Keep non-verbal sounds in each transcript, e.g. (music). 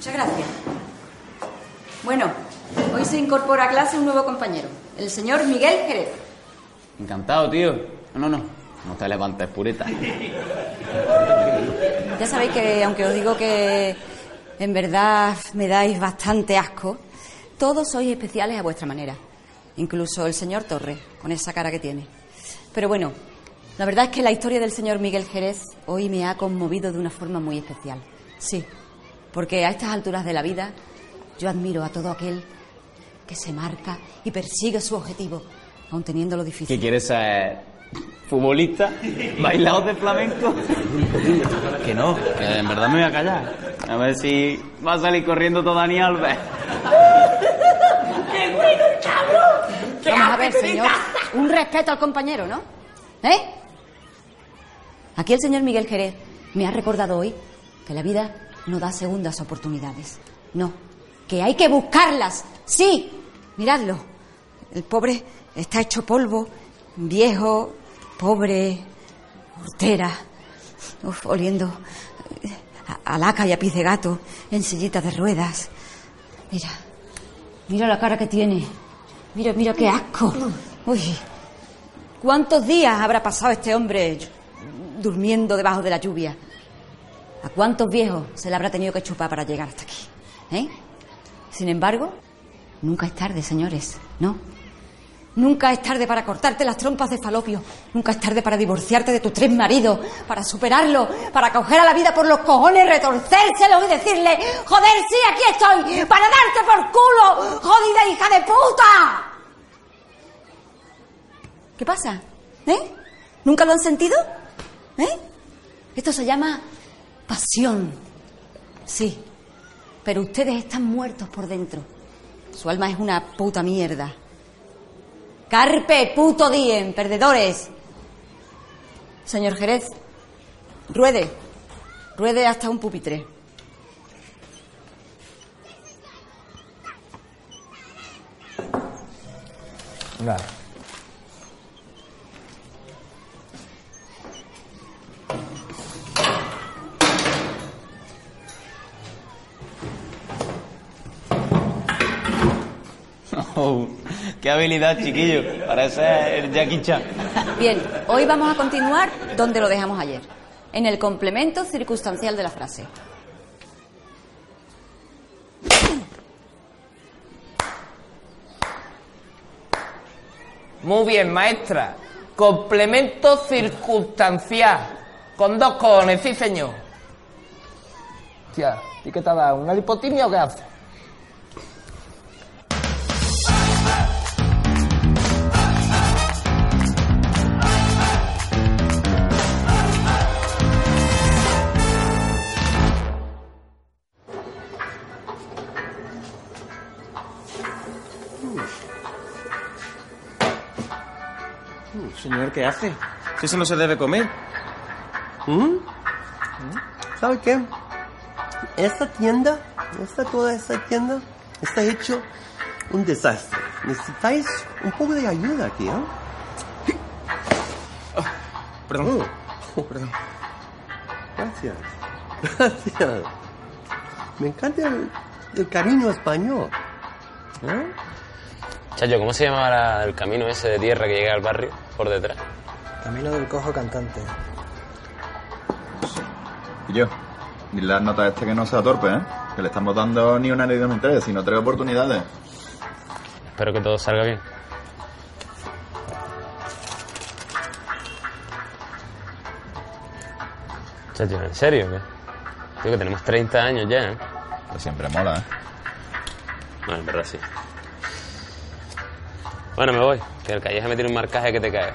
Muchas gracias. Bueno, hoy se incorpora a clase un nuevo compañero, el señor Miguel Jerez. Encantado, tío. No, no, no. No te levantes, pureta. (laughs) Ya sabéis que, aunque os digo que en verdad me dais bastante asco, todos sois especiales a vuestra manera. Incluso el señor Torres, con esa cara que tiene. Pero bueno, la verdad es que la historia del señor Miguel Jerez hoy me ha conmovido de una forma muy especial. Sí, porque a estas alturas de la vida yo admiro a todo aquel que se marca y persigue su objetivo, aun teniendo lo difícil. ¿Qué quieres ser? ¿Futbolista? ¿Bailador de flamenco? que no, que en verdad me voy a callar. A ver si va a salir corriendo todo Dani Alves. ¡Qué bueno, cabrón! Vamos a ver, señor. Un respeto al compañero, ¿no? ¿Eh? Aquí el señor Miguel Jerez me ha recordado hoy que la vida no da segundas oportunidades. No, que hay que buscarlas. Sí, miradlo. El pobre está hecho polvo, viejo, pobre, hortera, uf, oliendo a, laca y a piz de gato, en sillita de ruedas. Mira, mira la cara que tiene. Mira, mira qué asco. Uy, ¿cuántos días habrá pasado este hombre durmiendo debajo de la lluvia? ¿A cuántos viejos se le habrá tenido que chupar para llegar hasta aquí? ¿Eh? Sin embargo, nunca es tarde, señores, ¿no? Nunca es tarde para cortarte las trompas de falopio. Nunca es tarde para divorciarte de tus tres maridos, para superarlo, para coger a la vida por los cojones, retorcérselo y decirle, joder, sí, aquí estoy, para darte por culo, jodida hija de puta. ¿Qué pasa? ¿Eh? ¿Nunca lo han sentido? ¿Eh? Esto se llama pasión. Sí, pero ustedes están muertos por dentro. Su alma es una puta mierda. Carpe puto diem, perdedores. Señor Jerez, ruede. Ruede hasta un pupitre. Nada. Oh, qué habilidad, chiquillo. Parece el Jackie Chan. Bien, hoy vamos a continuar donde lo dejamos ayer, en el complemento circunstancial de la frase. Muy bien, maestra. Complemento circunstancial. Con dos cojones, sí, señor. Tía, ¿y qué te ha dado? ¿Una lipotimia o qué haces? ¿Qué hace? Si eso no se debe comer. ¿Mm? ¿Sabe qué? Esta tienda, esta, toda esta tienda, está hecho un desastre. Necesitáis un poco de ayuda aquí, ¿eh? Perdón. Oh, Perdón. Gracias. Gracias. Me encanta el, el cariño español. ¿Eh? Chacho, ¿cómo se llamaba la- el camino ese de tierra que llega al barrio por detrás? Camino del cojo cantante. Y yo, dile las notas este que no sea torpe, ¿eh? Que le estamos dando ni una ni dos ni tres, sino tres oportunidades. Espero que todo salga bien. Chacho, ¿en serio? ¿Qué? Tío, que tenemos 30 años ya, ¿eh? Pero siempre mola, ¿eh? Bueno, en verdad sí. Bueno, me voy. Que el calleja me tiene un marcaje que te cae.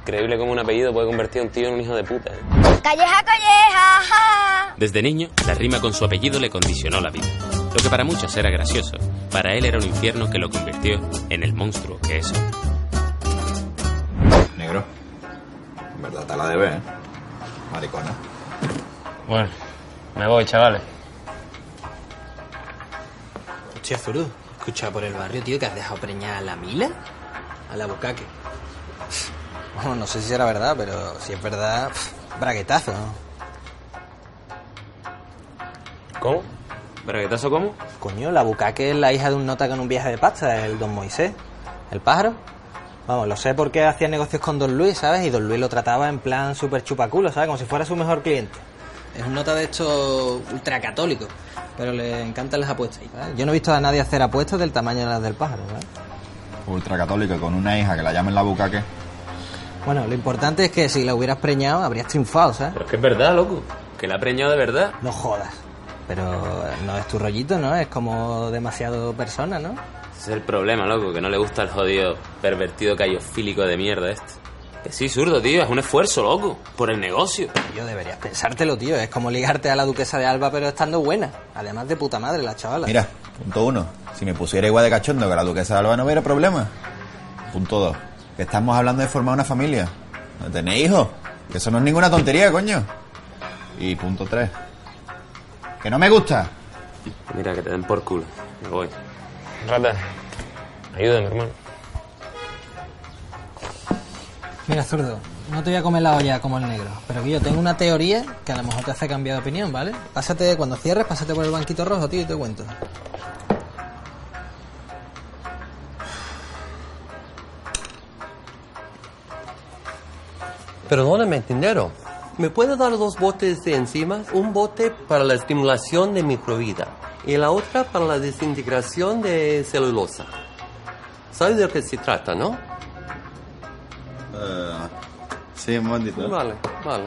Increíble cómo un apellido puede convertir a un tío en un hijo de puta. ¿eh? Calleja, calleja, ja. Desde niño, la rima con su apellido le condicionó la vida. Lo que para muchos era gracioso, para él era un infierno que lo convirtió en el monstruo que es. Negro. En verdad te la debe, ¿eh? Maricona. Bueno, me voy, chavales. Hostia, Zurdo, escucha por el barrio, tío, que has dejado preñar a la Mila, a la Bucaque. Bueno, no sé si será verdad, pero si es verdad, pff, braguetazo, ¿no? ¿Cómo? ¿Braguetazo cómo? Coño, la Bucaque es la hija de un nota con un viaje de pasta, el don Moisés, el pájaro. Vamos, lo sé porque hacía negocios con don Luis, ¿sabes? Y don Luis lo trataba en plan súper chupaculo, ¿sabes? Como si fuera su mejor cliente. Es un nota de hecho ultracatólico, pero le encantan las apuestas. Yo no he visto a nadie hacer apuestas del tamaño de las del pájaro, ¿sabes? Ultracatólico con una hija que la llamen la bucaque. Bueno, lo importante es que si la hubieras preñado, habrías triunfado, ¿sabes? Pero es que es verdad, loco. Que la ha preñado de verdad. No jodas. Pero no es tu rollito, ¿no? Es como demasiado persona, ¿no? Ese es el problema, loco, que no le gusta el jodido pervertido cayofílico de mierda este. Que sí, zurdo, tío, es un esfuerzo, loco, por el negocio. Yo deberías pensártelo, tío. Es como ligarte a la duquesa de Alba, pero estando buena. Además de puta madre, la chavala. Mira, punto uno. Si me pusiera igual de cachondo que la duquesa de Alba no hubiera problema. Punto dos. Que estamos hablando de formar una familia. ¿No tenéis hijos? Que eso no es ninguna tontería, coño. Y punto tres. Que no me gusta. Mira, que te den por culo. Me voy. Rata, ayúdame, hermano. Mira, zurdo, no te voy a comer la olla como el negro, pero que yo tengo una teoría que a lo mejor te hace cambiar de opinión, ¿vale? Pásate, cuando cierres, pásate por el banquito rojo, tío, y te cuento. Perdóname, tendero. ¿Me puede dar dos botes de enzimas? Un bote para la estimulación de microvida y la otra para la desintegración de celulosa. ¿Sabes de qué se trata, no? Sí, un momentito. Vale, vale.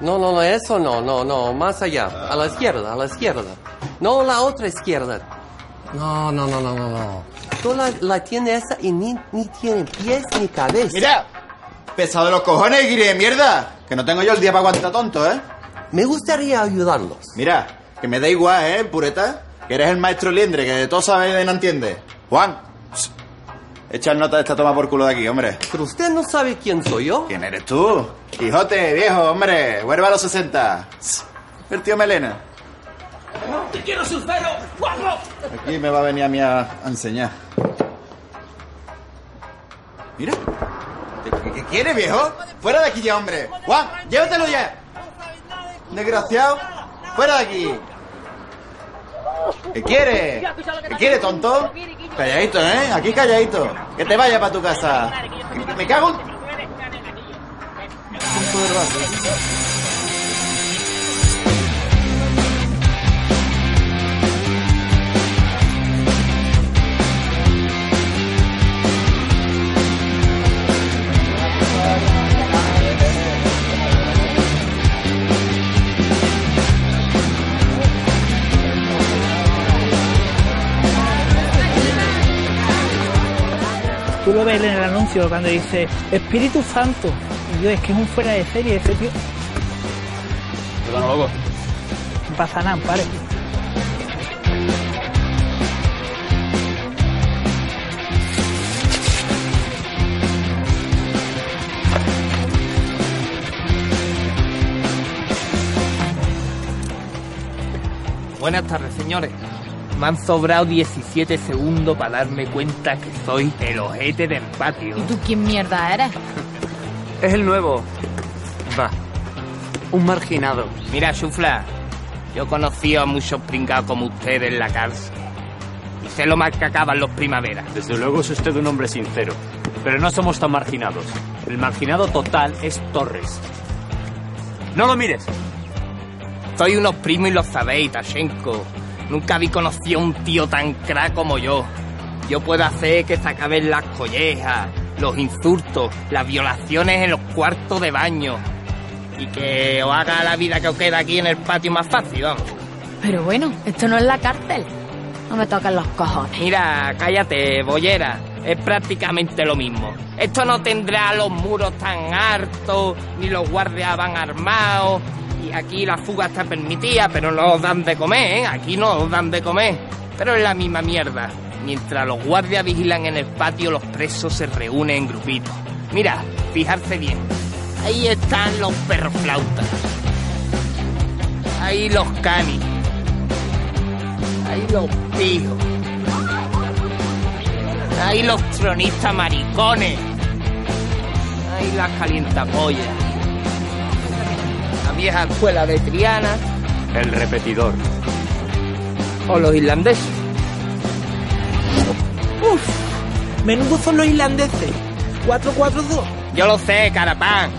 No, no, no, eso no, no, no, más allá, a la izquierda, a la izquierda. No, la otra izquierda. No, no, no, no, no, no. Tú la, la tienes esa y ni, ni tiene pies ni cabeza. ¡Mira! Pesado de los cojones, guiri de mierda. Que no tengo yo el día para aguantar tonto, ¿eh? Me gustaría ayudarlos. Mira, que me da igual, ¿eh, pureta? Que eres el maestro liendre, que de todo sabes y no entiendes. Juan, echa nota de esta toma por culo de aquí, hombre. Pero usted no sabe quién soy yo. ¿Quién eres tú? Quijote, viejo, hombre. Vuelve a los 60. Pss, El tío Melena. ¡Te quiero, Sulfero! ¡Guapo! Aquí me va a venir a mí a, a enseñar. Mira. ¿Qué, qué quieres, viejo? Fuera de aquí ya, hombre. Juan, llévatelo ya. Desgraciado. Fuera de aquí. ¿Qué quiere? ¿Qué quiere, tonto? Calladito, ¿eh? Aquí calladito. Que te vaya para tu casa. Me cago en... lo ves en el anuncio cuando dice Espíritu Santo. Y yo, es que es un fuera de serie ese tío. Perdón, loco. No pasa nada, pare. Buenas tardes, señores. Me han sobrado 17 segundos para darme cuenta que soy el ojete del patio. ¿Y tú quién mierda eres? (laughs) Es el nuevo. Va. Un marginado. Mira, Chufla. Yo conocí a muchos pringados como ustedes en la cárcel. Y sé lo mal que acaban los primaveras. Desde luego es usted un hombre sincero. pero no somos tan marginados. El marginado total es Torres. ¡No lo mires! Soy unos primos y lo sabéis, Tashenko. Nunca habí conocido a un tío tan crack como yo. Yo puedo hacer que se acaben las collejas, los insultos, las violaciones en los cuartos de baño. Y que os haga la vida que os queda aquí en el patio más fácil, vamos. Pero bueno, esto no es la cárcel. No me toquen los cojones. Mira, cállate, bollera. Es prácticamente lo mismo. Esto no tendrá los muros tan hartos, ni los guardias van armados. Aquí la fuga está permitida, pero no dan de comer, ¿eh? Aquí no os dan de comer. Pero es la misma mierda. Mientras los guardias vigilan en el patio, los presos se reúnen en grupitos. Mira, fijarse bien. Ahí están los perros flautas. Ahí los canis. Ahí los pijos. Ahí los tronistas maricones. Ahí las calientapollas. La vieja escuela de Triana. El repetidor. O los irlandeses. Uf, menudo son los irlandeses. 4-4-2. Yo lo sé, carapán.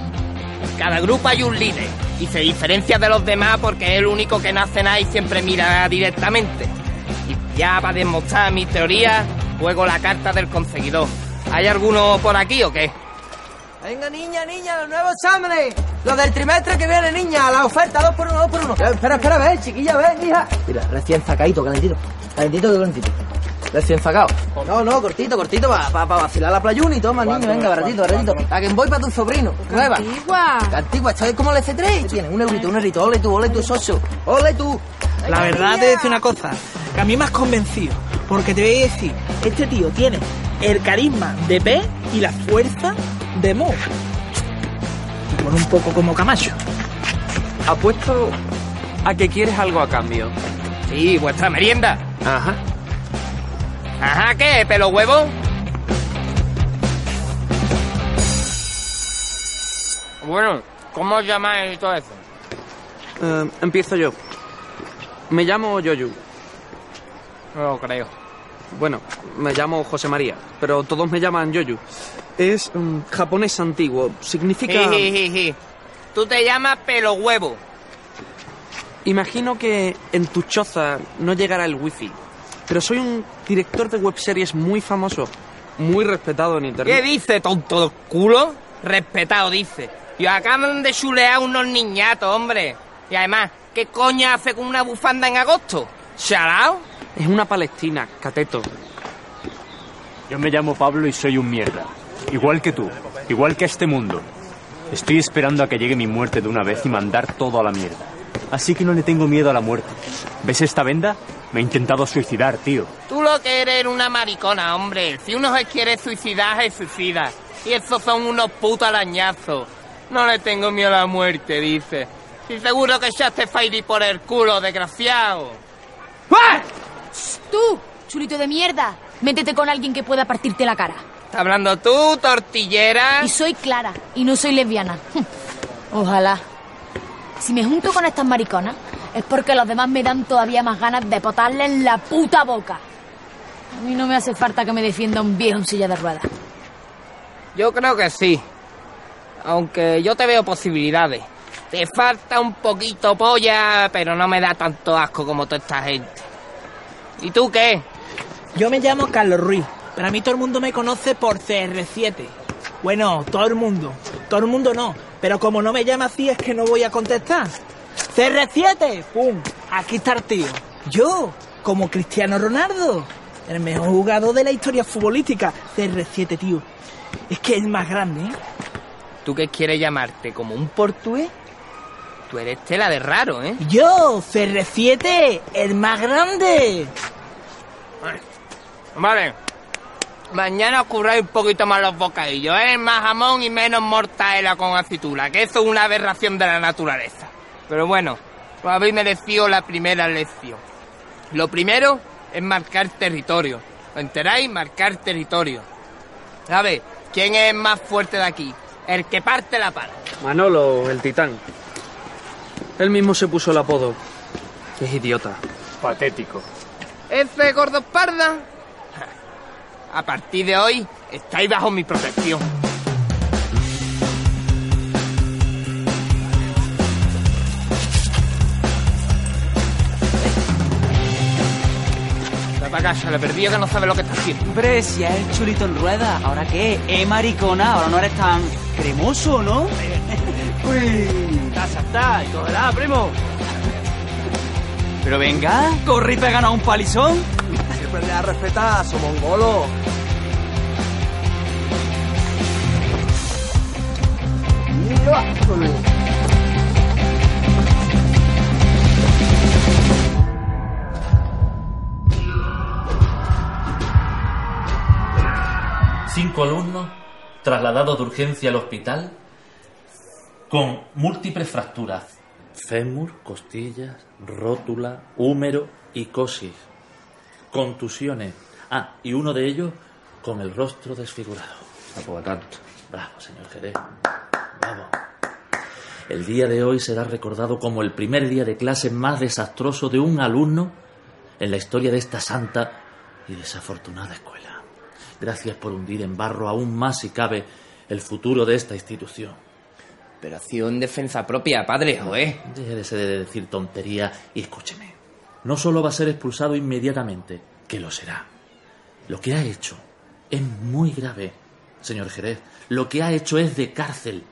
En cada grupo hay un líder. Y se diferencia de los demás porque es el único que no hace nada y siempre mira directamente. Y ya para demostrar mi teoría, juego la carta del conseguidor. ¿Hay alguno por aquí o qué? Venga, niña, niña, los nuevos exámenes. Los del trimestre que viene, niña. La oferta, dos por uno, dos por uno. Espera, espera, ve, chiquilla, ve, hija. Mira, recién sacadito, calentito. Calentito, calentito. Recién sacado. No, no, cortito, cortito, para pa, pa vacilar la playuna y toma, niño, venga, baratito, baratito. A que voy para tu sobrino. Nueva. Antigua. Antigua, esto es como el C3. Tienes un eurito, un eurito. Ole tú, ole tú, socio. Ole tú. La verdad te voy a decir una cosa, que a mí me has convencido, porque te voy a decir, este tío tiene el carisma de P y la fuerza de Mo. Un poco como Camacho. Apuesto a que quieres algo a cambio. Sí, vuestra merienda. Ajá. Ajá, ¿qué? ¿Pelo huevo? Bueno, ¿cómo os llamáis y todo eso? Eh, empiezo yo. Me llamo Yoyu. No lo creo. Bueno, me llamo José María, pero todos me llaman Yoyu. Es mm, japonés antiguo. Significa... Jijijiji. Tú te llamas pelo huevo. Imagino que en tu choza no llegará el wifi, pero soy un director de webseries muy famoso, muy respetado en internet. ¿Qué dice, tonto del culo? Respetado, dice. Y acaban de chulear unos niñatos, hombre. Y además, ¿qué coño hace con una bufanda en agosto? ¿Shalao? Es una palestina, cateto. Yo me llamo Pablo y soy un mierda. Igual que tú, igual que este mundo. Estoy esperando a que llegue mi muerte de una vez y mandar todo a la mierda. Así que no le tengo miedo a la muerte. ¿Ves esta venda? Me he intentado suicidar, tío. Tú lo que eres una maricona, hombre. Si uno se quiere suicidar, se suicida. Y esos son unos putos arañazos. No le tengo miedo a la muerte, dice. Y seguro que echaste Fairy por el culo, desgraciado. ¡Ah! Tú, chulito de mierda. Métete con alguien que pueda partirte la cara. ¿Estás hablando tú, tortillera? Y soy Clara, y no soy lesbiana. Ojalá. Si me junto con estas mariconas, es porque los demás me dan todavía más ganas de potarle en la puta boca. A mí no me hace falta que me defienda un viejo en silla de ruedas. Yo creo que sí. Aunque yo te veo posibilidades. Te falta un poquito polla, pero no me da tanto asco como toda esta gente. ¿Y tú qué? Yo me llamo Carlos Ruiz, pero a mí todo el mundo me conoce por CR7. Bueno, todo el mundo. Todo el mundo no. Pero como no me llama así es que no voy a contestar. CR7, ¡pum! Aquí está el tío. Yo, como Cristiano Ronaldo, el mejor jugador de la historia futbolística. CR7, tío. Es que es más grande, ¿eh? ¿Tú qué quieres llamarte? ¿Como un portugués? Tú eres tela de raro, ¿eh? Yo, CR7, el más grande. Vale. Mañana os curráis un poquito más los bocadillos, ¿eh? Más jamón y menos mortadela con aceituna, que eso es una aberración de la naturaleza. Pero bueno, os habéis merecido la primera lección. Lo primero es marcar territorio. ¿Os enteráis? Marcar territorio. ¿Sabes? ¿Quién es más fuerte de aquí? El que parte la pala. Manolo, el titán. Él mismo se puso el apodo. Es idiota. Patético. ¿Ese gordo parda? A partir de hoy, estáis bajo mi protección. Casa, le perdido que no sabe lo que está haciendo. Hombre, si es el chulito en rueda, ¿ahora qué? Eh, maricona, ahora no eres tan cremoso, ¿no? Uy, está saltado, y cógela, primo. Pero venga, corre y péganos un palizón. Siempre le da respetar, somos mongolo. Cinco alumnos trasladados de urgencia al hospital con múltiples fracturas. Fémur, costillas, rótula, húmero y cosis. Contusiones. Ah, y uno de ellos con el rostro desfigurado. tanto. Bravo, señor Jerez. Bravo. El día de hoy será recordado como el primer día de clase más desastroso de un alumno en la historia de esta santa y desafortunada escuela. Gracias por hundir en barro aún más, si cabe, el futuro de esta institución. Operación defensa propia, padre, ¿eh? Déjese de decir tontería y escúcheme. No solo va a ser expulsado inmediatamente, que lo será. Lo que ha hecho es muy grave, señor Jerez. Lo que ha hecho es de cárcel.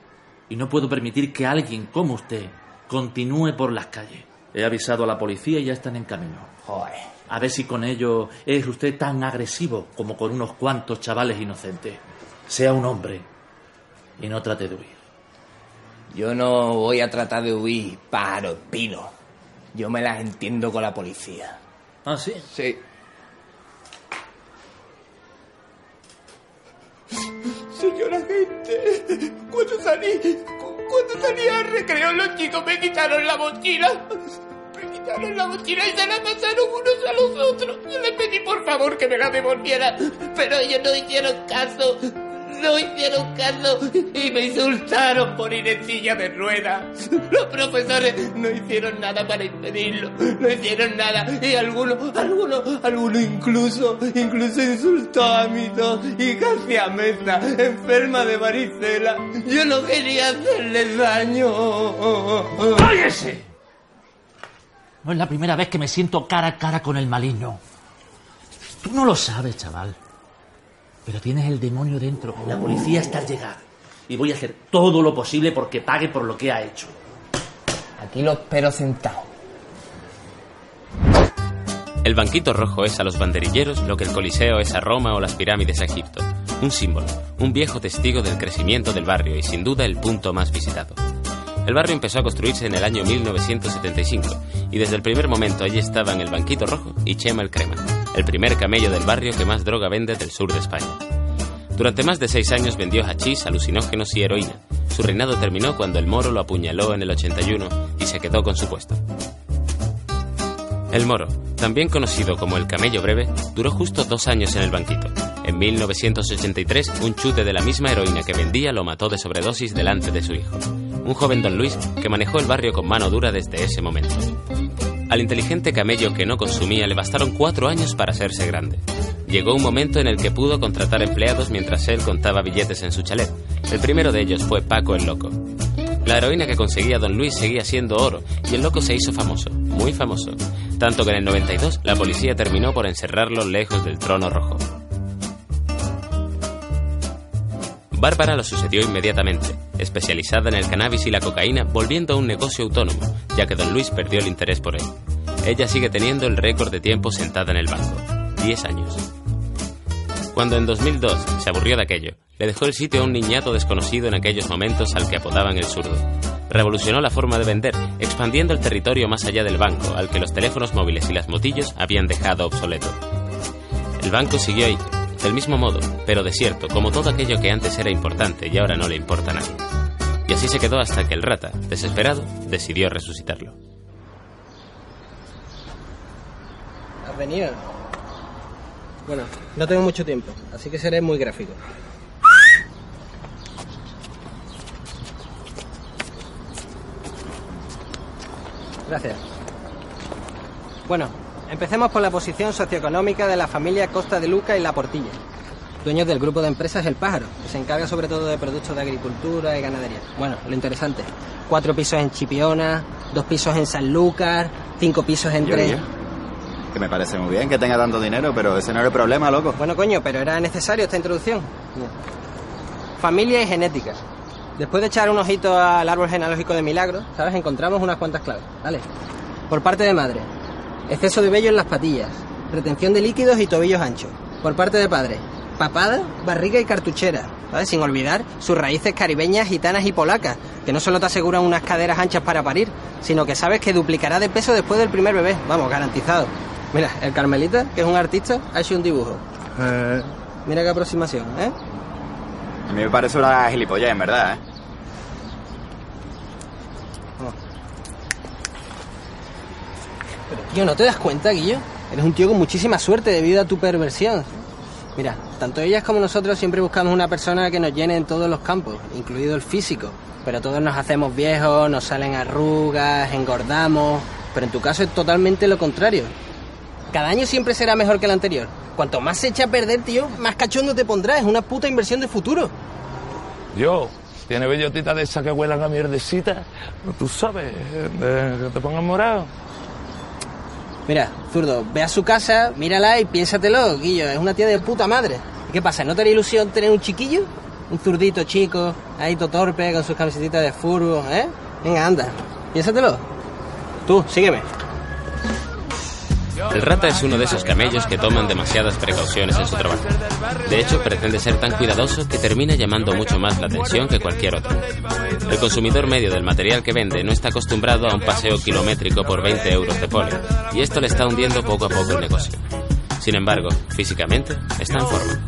Y no puedo permitir que alguien como usted continúe por las calles. He avisado a la policía y ya están en camino. Joder. A ver si con ello es usted tan agresivo como con unos cuantos chavales inocentes. Sea un hombre y no trate de huir. Yo no voy a tratar de huir, pájaro pino. Yo me las entiendo con la policía. ¿Ah, sí? Sí. Señora gente, cuando salí, cu- cuando salí al recreo los chicos me quitaron la mochila. Me quitaron la mochila y se la pasaron unos a los otros. Yo les pedí por favor que me la devolvieran, pero ellos no hicieron caso. No hicieron caso y me insultaron por ir en silla de ruedas. Los profesores no hicieron nada para impedirlo. No hicieron nada. Y algunos, algunos, algunos incluso, incluso insultó a mi dos y casi a Mesa, enferma de varicela. Yo no quería hacerle daño. ¡Cállese! No es la primera vez que me siento cara a cara con el maligno. Tú no lo sabes, chaval. Pero tienes el demonio dentro. La policía está al llegar. Y voy a hacer todo lo posible porque pague por lo que ha hecho. Aquí lo espero sentado. El banquito rojo es a los banderilleros lo que el Coliseo es a Roma o las pirámides a Egipto. Un símbolo, un viejo testigo del crecimiento del barrio y sin duda el punto más visitado. El barrio empezó a construirse en el año 1975 y desde el primer momento allí estaban el banquito rojo y Chema el Crema, el primer camello del barrio que más droga vende del sur de España. Durante más de seis años vendió hachís, alucinógenos y heroína. Su reinado terminó cuando el moro lo apuñaló en el 81 y se quedó con su puesto. El moro, también conocido como el camello breve, duró justo dos años en el banquito. En 1983, un chute de la misma heroína que vendía lo mató de sobredosis delante de su hijo. Un joven don Luis que manejó el barrio con mano dura desde ese momento. Al inteligente camello que no consumía le bastaron cuatro años para hacerse grande. Llegó un momento en el que pudo contratar empleados mientras él contaba billetes en su chalet. El primero de ellos fue Paco el Loco. La heroína que conseguía don Luis seguía siendo oro y el loco se hizo famoso, muy famoso. Tanto que en el 92 la policía terminó por encerrarlo lejos del trono rojo. Bárbara lo sucedió inmediatamente, especializada en el cannabis y la cocaína, volviendo a un negocio autónomo, ya que don Luis perdió el interés por él. Ella sigue teniendo el récord de tiempo sentada en el banco, 10 años. Cuando en 2002 se aburrió de aquello, le dejó el sitio a un niñato desconocido en aquellos momentos al que apodaban el zurdo. Revolucionó la forma de vender, expandiendo el territorio más allá del banco, al que los teléfonos móviles y las motillos habían dejado obsoleto. El banco siguió ahí, del mismo modo, pero desierto, como todo aquello que antes era importante y ahora no le importa a nadie. Y así se quedó hasta que el rata, desesperado, decidió resucitarlo. ¿Has venido? Bueno, no tengo mucho tiempo, así que seré muy gráfico. Gracias. Bueno, empecemos por la posición socioeconómica de la familia Costa de Luca y La Portilla. dueños del grupo de empresas El Pájaro, que se encarga sobre todo de productos de agricultura y ganadería. Bueno, lo interesante, cuatro pisos en Chipiona, dos pisos en Sanlúcar, cinco pisos en tres... Que me parece muy bien que tenga tanto dinero, pero ese no es el problema, loco. Bueno, coño, pero era necesario esta introducción. Familia y genética. Después de echar un ojito al árbol genealógico de Milagro, ¿sabes? Encontramos unas cuantas claves. Vale. Por parte de madre, exceso de vello en las patillas, retención de líquidos y tobillos anchos. Por parte de padre, papada, barriga y cartuchera. Sin olvidar sus raíces caribeñas, gitanas y polacas, que no solo te aseguran unas caderas anchas para parir, sino que sabes que duplicará de peso después del primer bebé. Vamos, garantizado. Mira, el Carmelita, que es un artista, ha hecho un dibujo. Mira qué aproximación, ¿eh? A mí me parece una gilipollez, en verdad, ¿eh? Tío, ¿no te das cuenta, Guillo? Eres un tío con muchísima suerte debido a tu perversión. Mira, tanto ellas como nosotros siempre buscamos una persona que nos llene en todos los campos, incluido el físico. Pero todos nos hacemos viejos, nos salen arrugas, engordamos. Pero en tu caso es totalmente lo contrario. Cada año siempre será mejor que el anterior. Cuanto más se echa a perder, tío, más cachondo te pondrás. Es una puta inversión de futuro. Yo, tiene bellotita de esas que huelan a mierdecita. Tú sabes, de- que te pongan morado. Mira, zurdo, ve a su casa, mírala y piénsatelo, Guillo. Es una tía de puta madre. ¿Y qué pasa? ¿No te haría ilusión tener un chiquillo? Un zurdito chico, ahí todo torpe, con sus camisetitas de furbo, ¿eh? Venga, anda, piénsatelo. Tú, sígueme. El rata es uno de esos camellos que toman demasiadas precauciones en su trabajo. De hecho, pretende ser tan cuidadoso que termina llamando mucho más la atención que cualquier otro. El consumidor medio del material que vende no está acostumbrado a un paseo kilométrico por 20 euros de poli, y esto le está hundiendo poco a poco el negocio. Sin embargo, físicamente está en forma.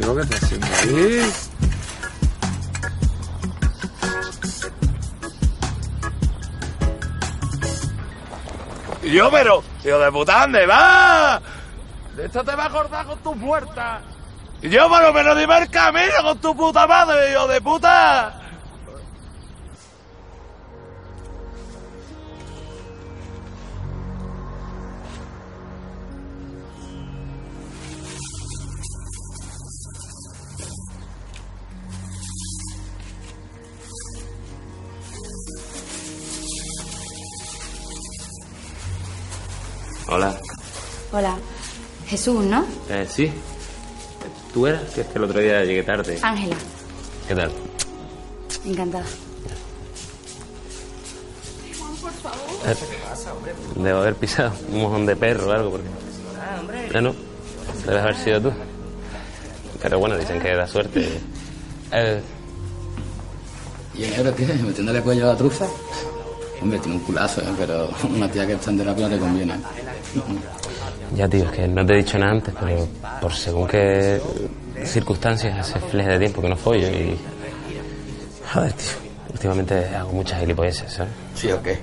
¿Y lo que estás haciendo ahí? Y yo, pero, hijo de puta, ¿dónde va? De esto te va a cortar con tus muertas. Y yo, por lo menos, dime el camino con tu puta madre, hijo de puta. Jesús, ¿no? Eh, sí. ¿Tú eras? Que es que el otro día llegué tarde. Ángela. ¿Qué tal? Encantada. Eh, Debo haber pisado un mojón de perro o algo, porque... Ya no. Debes haber sido tú. Pero bueno, dicen que da suerte. Eh, ¿Y en euro qué? ¿Metiéndole cuello a la trufa? Hombre, tiene un culazo, ¿eh? pero una tía que está en terapia no te conviene. Ya, tío, es que no te he dicho nada antes, pero por según qué circunstancias hace fleje de tiempo que no follo y... Joder, tío, últimamente hago muchas gilipolleces, ¿sabes? ¿Sí o qué?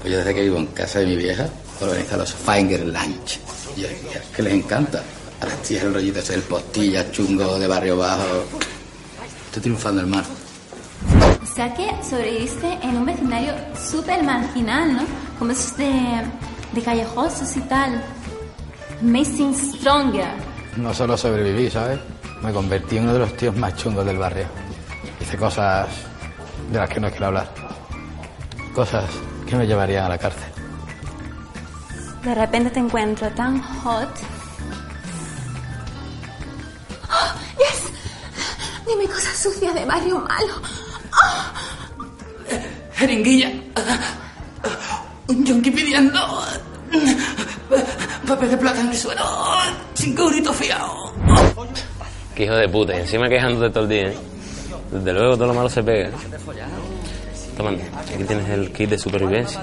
Pues yo desde que vivo en casa de mi vieja, organizo los Finger Lunch. Y es que les encanta. A las tías el rollito ese del postilla, chungo de barrio bajo. Estoy triunfando el mar. O sea que sobreviviste en un vecindario súper marginal, ¿no? Como esos de, de callejosos y tal. Amazing Stronger. No solo sobreviví, ¿sabes? Me convertí en uno de los tíos más chungos del barrio. Hice cosas de las que no quiero hablar. Cosas que me llevarían a la cárcel. De repente te encuentro tan hot. ¡Oh, yes! Dime cosas sucias de barrio malo. Jeringuilla. Un yonki pidiendo. Papel de plata en el suelo. Cinco euritos fiados. Qué hijo de puta, y encima quejándote todo el día, ¿eh? Desde luego todo lo malo se pega. Toma, aquí tienes el kit de supervivencia,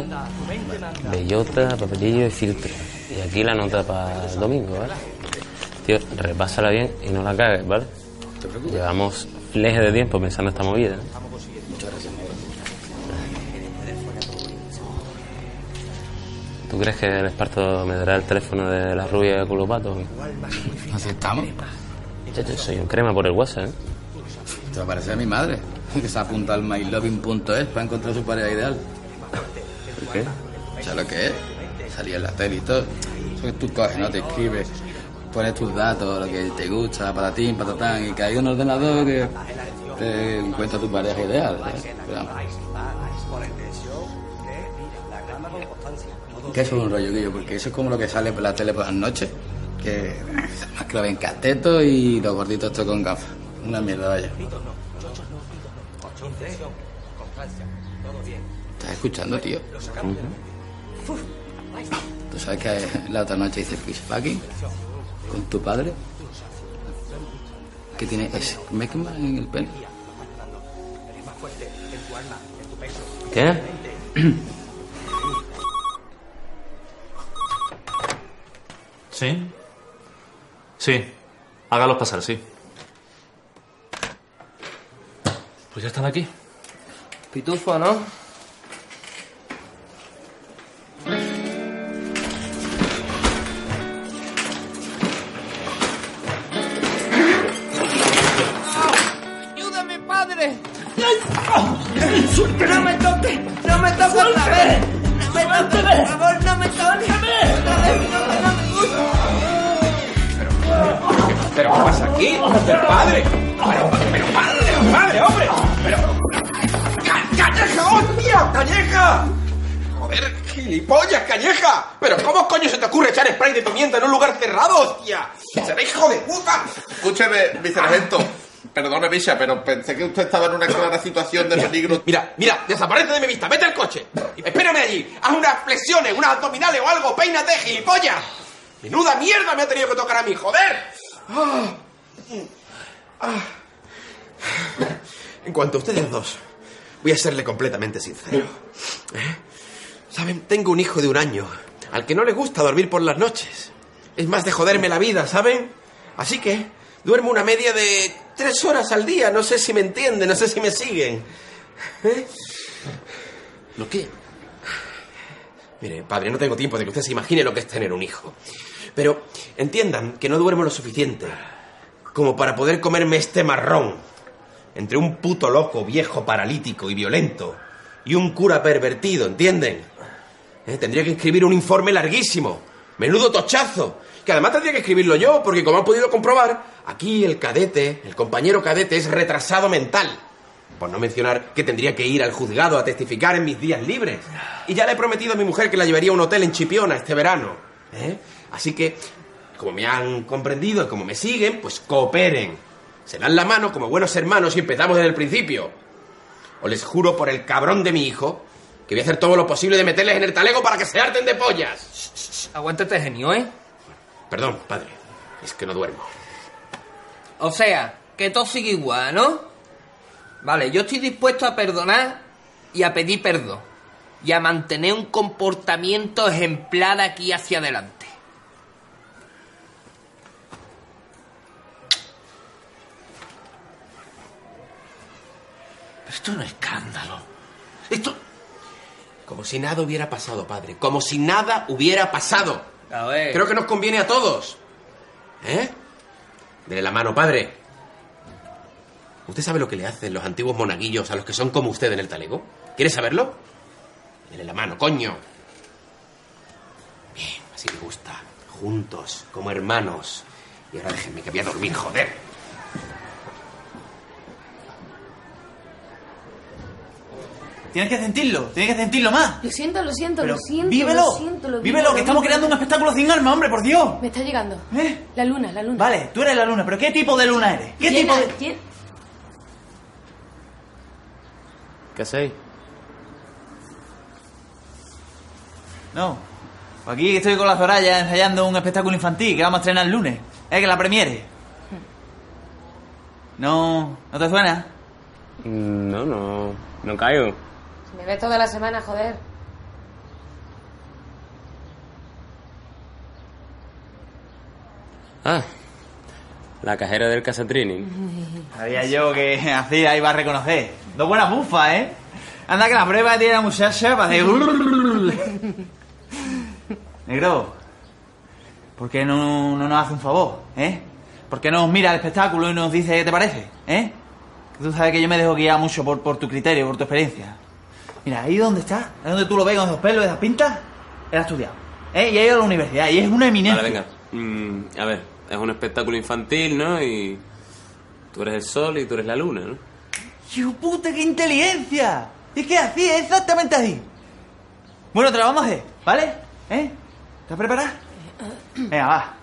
bellota, papelillo y filtro. Y aquí la nota para el domingo, ¿vale? Tío, repásala bien y no la cagues, ¿vale? Llevamos fleje de tiempo pensando esta movida. ¿eh? ¿Tú crees que el esparto me dará el teléfono de la rubia culo pato? Así estamos. Chacho, soy un crema por el WhatsApp, ¿eh? Esto parece a mi madre, que se apunta al myloving.es para encontrar su pareja ideal. ¿Por qué? ¿Sabes lo que es? Salía en la tele y todo. Eso que tú coges, ¿no? Te escribes, pones tus datos, lo que te gusta, patatín, patatán, y hay un ordenador que te encuentra tu pareja ideal. ¿eh? Pero, que eso es un rollo, Guillo, porque eso es como lo que sale por la tele por las noches. Que más que lo ven cateto y los gorditos estos con gafas. Una mierda, vaya. ¿Estás escuchando, tío? ¿Tú sabes que la otra noche hice fishfucking con tu padre? Que tiene esmegma en el pelo. ¿Qué? (clears throat) ¿Sí? Sí. Hágalos pasar, sí. Pues ya están aquí. Pitufo, ¿no? Escúcheme, vicergento. Perdone, Misha, pero pensé que usted estaba en una clara situación de peligro. Mira, mira, desaparece de mi vista, vete al coche. Espérame allí, haz unas flexiones, unas abdominales o algo, peínate, gilipollas. Menuda mierda me ha tenido que tocar a mí, joder. Ah. Ah. En cuanto a ustedes dos, voy a serle completamente sincero. ¿Eh? Saben, tengo un hijo de un año, al que no le gusta dormir por las noches. Es más de joderme la vida, ¿saben? Así que duermo una media de tres horas al día. No sé si me entienden, no sé si me siguen. ¿Eh? ¿Lo qué? Mire, padre, no tengo tiempo de que usted se imagine lo que es tener un hijo. Pero entiendan que no duermo lo suficiente como para poder comerme este marrón entre un puto loco, viejo, paralítico y violento y un cura pervertido, ¿entienden? ¿Eh? Tendría que escribir un informe larguísimo. Menudo tochazo. Que además tendría que escribirlo yo, porque como han podido comprobar, aquí el cadete, el compañero cadete, es retrasado mental. Por no mencionar que tendría que ir al juzgado a testificar en mis días libres. Y ya le he prometido a mi mujer que la llevaría a un hotel en Chipiona este verano. ¿eh? Así que, como me han comprendido y como me siguen, pues cooperen. Se dan la mano como buenos hermanos y empezamos desde el principio. O les juro por el cabrón de mi hijo que voy a hacer todo lo posible de meterles en el talego para que se harten de pollas. Aguántate, genio, ¿eh? Perdón, padre. Es que no duermo. O sea, que todo sigue igual, ¿no? Vale, yo estoy dispuesto a perdonar y a pedir perdón. Y a mantener un comportamiento ejemplar aquí hacia adelante. Esto es un escándalo. Esto... Como si nada hubiera pasado, padre. Como si nada hubiera pasado. Creo que nos conviene a todos. ¿Eh? Dele la mano, padre. ¿Usted sabe lo que le hacen los antiguos monaguillos a los que son como usted en el talego? ¿Quiere saberlo? Dele la mano, coño. Bien, así me gusta. Juntos, como hermanos. Y ahora déjenme que voy a dormir, joder. Tienes que sentirlo, tienes que sentirlo más. Lo siento, lo siento, Pero lo siento. vívelo, lo siento, lo vívelo, que estamos creando un espectáculo sin alma, hombre, por Dios. Me está llegando. ¿Eh? La luna, la luna. Vale, tú eres la luna, pero ¿qué tipo de luna eres? ¿Qué Llena, tipo de...? lle- ¿Qué hacéis? No, aquí estoy con la Zoraya ensayando un espectáculo infantil que vamos a estrenar el lunes. Es que la premiere. No, ¿no te suena? No, no, no caigo. Me ves toda la semana, joder. Ah, la cajera del Casatrini. (laughs) Sabía yo que así ahí va a reconocer. Dos buenas bufas, ¿eh? Anda que la prueba tiene la muchacha para hacer... (laughs) Negro, ¿por qué no, no nos hace un favor, eh? ¿Por qué no nos mira el espectáculo y nos dice qué te parece, eh? que tú sabes que yo me dejo guiar mucho por, por tu criterio, por tu experiencia. Mira, ahí donde está, ahí donde tú lo ves con esos pelos, esas pintas, él ha estudiado. ¿eh? Y ha ido a la universidad y es una eminencia. Vale, venga. Mm, a ver, es un espectáculo infantil, ¿no? Y tú eres el sol y tú eres la luna, ¿no? ¡Hijo puta, qué inteligencia! Es que así, es exactamente así. Bueno, te la vamos a hacer, ¿vale? ¿Eh? ¿Estás preparada? Venga, va.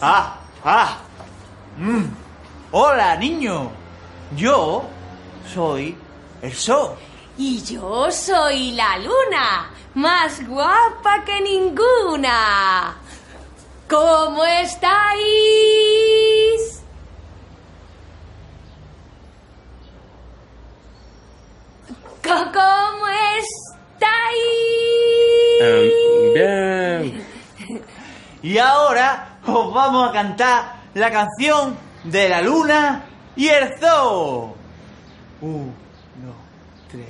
Ah, ah. Mm. Hola, niño. Yo soy el sol. Y yo soy la luna, más guapa que ninguna. ¿Cómo estáis? ¿Cómo estáis? Em, bien. (laughs) Y ahora os vamos a cantar la canción de la luna y el sol. Uno, tres.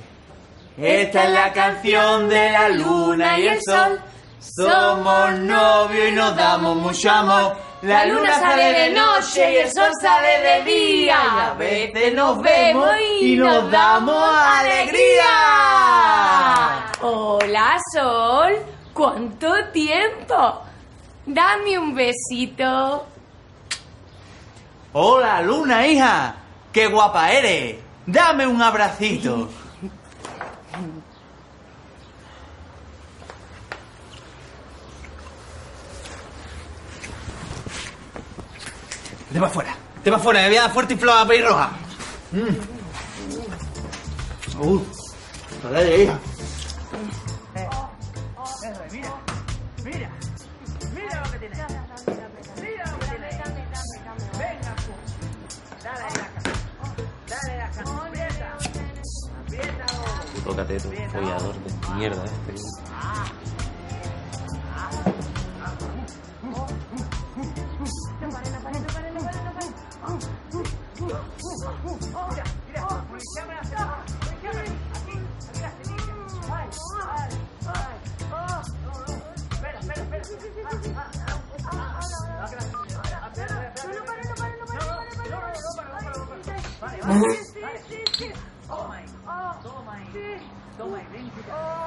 Esta es la canción de la luna y el sol. Somos novios y nos damos mucho amor. La luna sale de noche y el sol sale de día. Y a veces nos vemos y nos damos alegría. Hola, Sol. ¿Cuánto tiempo? Dame un besito. Hola, luna, hija. Qué guapa eres. Dame un abracito. Te va fuera. Te va fuera. Me voy a dar fuerte y floja a pelirroja. Mm. Uh. Dale, hija. Mira, mira lo que tiene. Mira lo que tiene. Venga, dale la cara. Dale la cara. Aprieta. Aprieta. Puto cateto, follador de mierda este.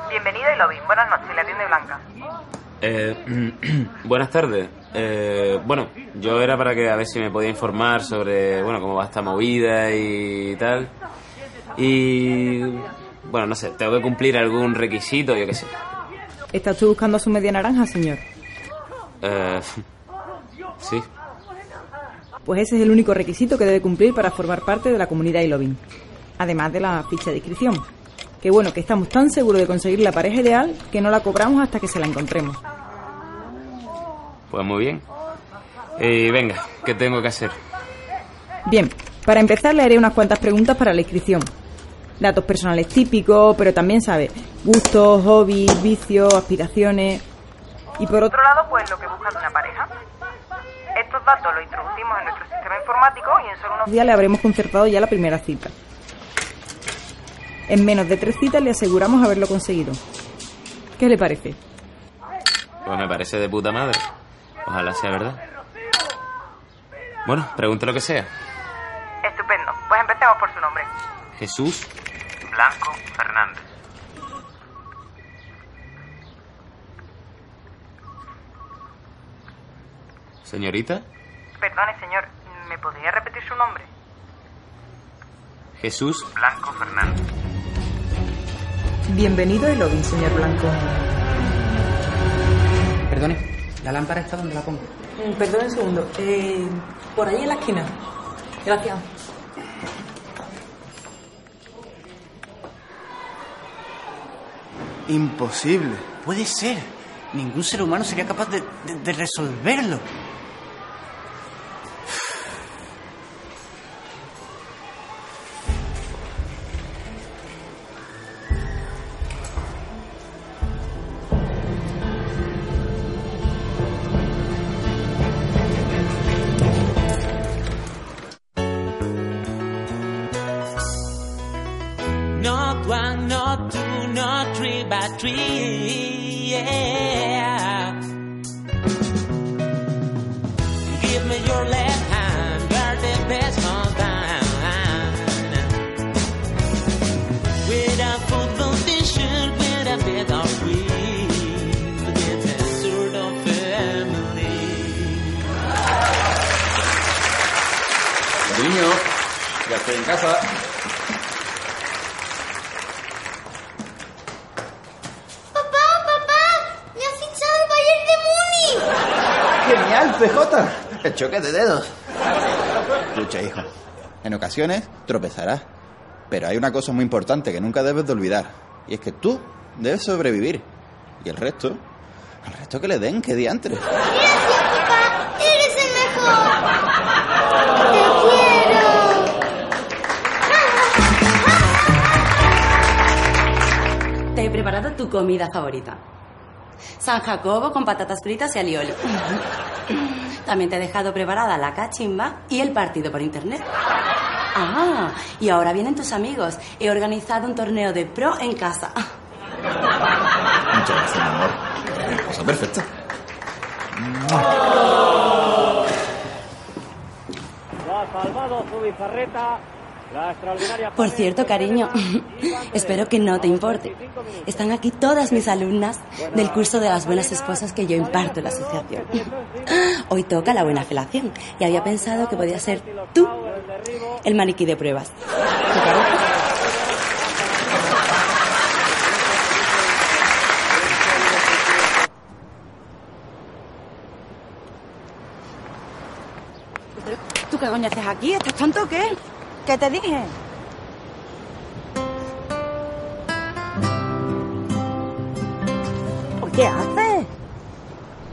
Bienvenido a Lobby. Buenas noches, le atiende Blanca. Eh, (clears throat) buenas tardes. Eh, bueno, yo era para que a ver si me podía informar sobre, bueno, cómo va esta movida y tal. Y bueno, no sé, tengo que cumplir algún requisito, yo qué sé. ¿Está usted buscando su media naranja, señor? Eh, (laughs) sí. Pues ese es el único requisito que debe cumplir para formar parte de la comunidad iLovin. Además de la ficha de inscripción. Que bueno, que estamos tan seguros de conseguir la pareja ideal que no la cobramos hasta que se la encontremos. Pues muy bien. Y venga, ¿qué tengo que hacer? Bien, para empezar le haré unas cuantas preguntas para la inscripción. Datos personales típicos, pero también sabe, gustos, hobbies, vicios, aspiraciones. Y por otro lado, pues lo que busca de una pareja. Datos los introducimos en nuestro sistema informático y en solo unos días le habremos concertado ya la primera cita. En menos de tres citas le aseguramos haberlo conseguido. ¿Qué le parece? Pues me parece de puta madre. Ojalá sea verdad. Bueno, pregunte lo que sea. Estupendo. Pues empecemos por su nombre. Jesús. Blanco Fernández. Señorita. Perdone, señor. ¿Me podría repetir su nombre? Jesús. Blanco Fernández. Bienvenido a Elovin, señor Blanco. Perdone, ¿la lámpara está donde la pongo? Perdón un segundo. Eh, por ahí en la esquina. Gracias. Imposible. Puede ser. Ningún ser humano sería capaz de, de- de resolverlo. Escucha, hijo. En ocasiones tropezarás. Pero hay una cosa muy importante que nunca debes de olvidar. Y es que tú debes sobrevivir. Y el resto, el resto que le den, que diantres. ¡Gracias, papá! ¡Eres el mejor! ¡Te quiero! Te he preparado tu comida favorita. San Jacobo con patatas fritas y alioli. También te he dejado preparada la cachimba y el partido por internet. Ah, y ahora vienen tus amigos. He organizado un torneo de pro en casa. Muchas gracias, mi amor. Cosa perfecta. Lo ha salvado su bizarreta. Por cierto, cariño, (laughs) espero que no te importe. Están aquí todas mis alumnas del curso de las buenas esposas que yo imparto en la asociación. (gasps) Hoy toca la buena felación y había pensado que podía ser tú el maniquí de pruebas. ¿Tú qué coño haces aquí? ¿Estás tonto o qué? ¿Qué te dije? ¿Qué haces?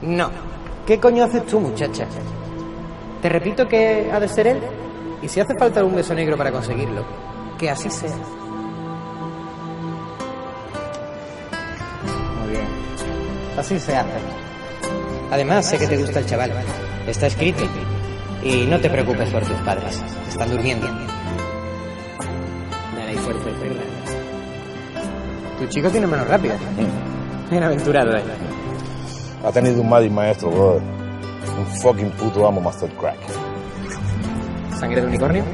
No. ¿Qué coño haces tú, muchacha? Te repito que ha de ser él. Y si hace falta un beso negro para conseguirlo, que así sea. Muy bien. Así se hace. Además, sé que te gusta el chaval. Está escrito. Y no te preocupes por tus padres. Están durmiendo. Tu chico tiene manos rápidas. Bienaventurado, eh. Ha tenido un mal maestro, brother. Un fucking puto amo Master Crack. ¿Sangre de unicornio?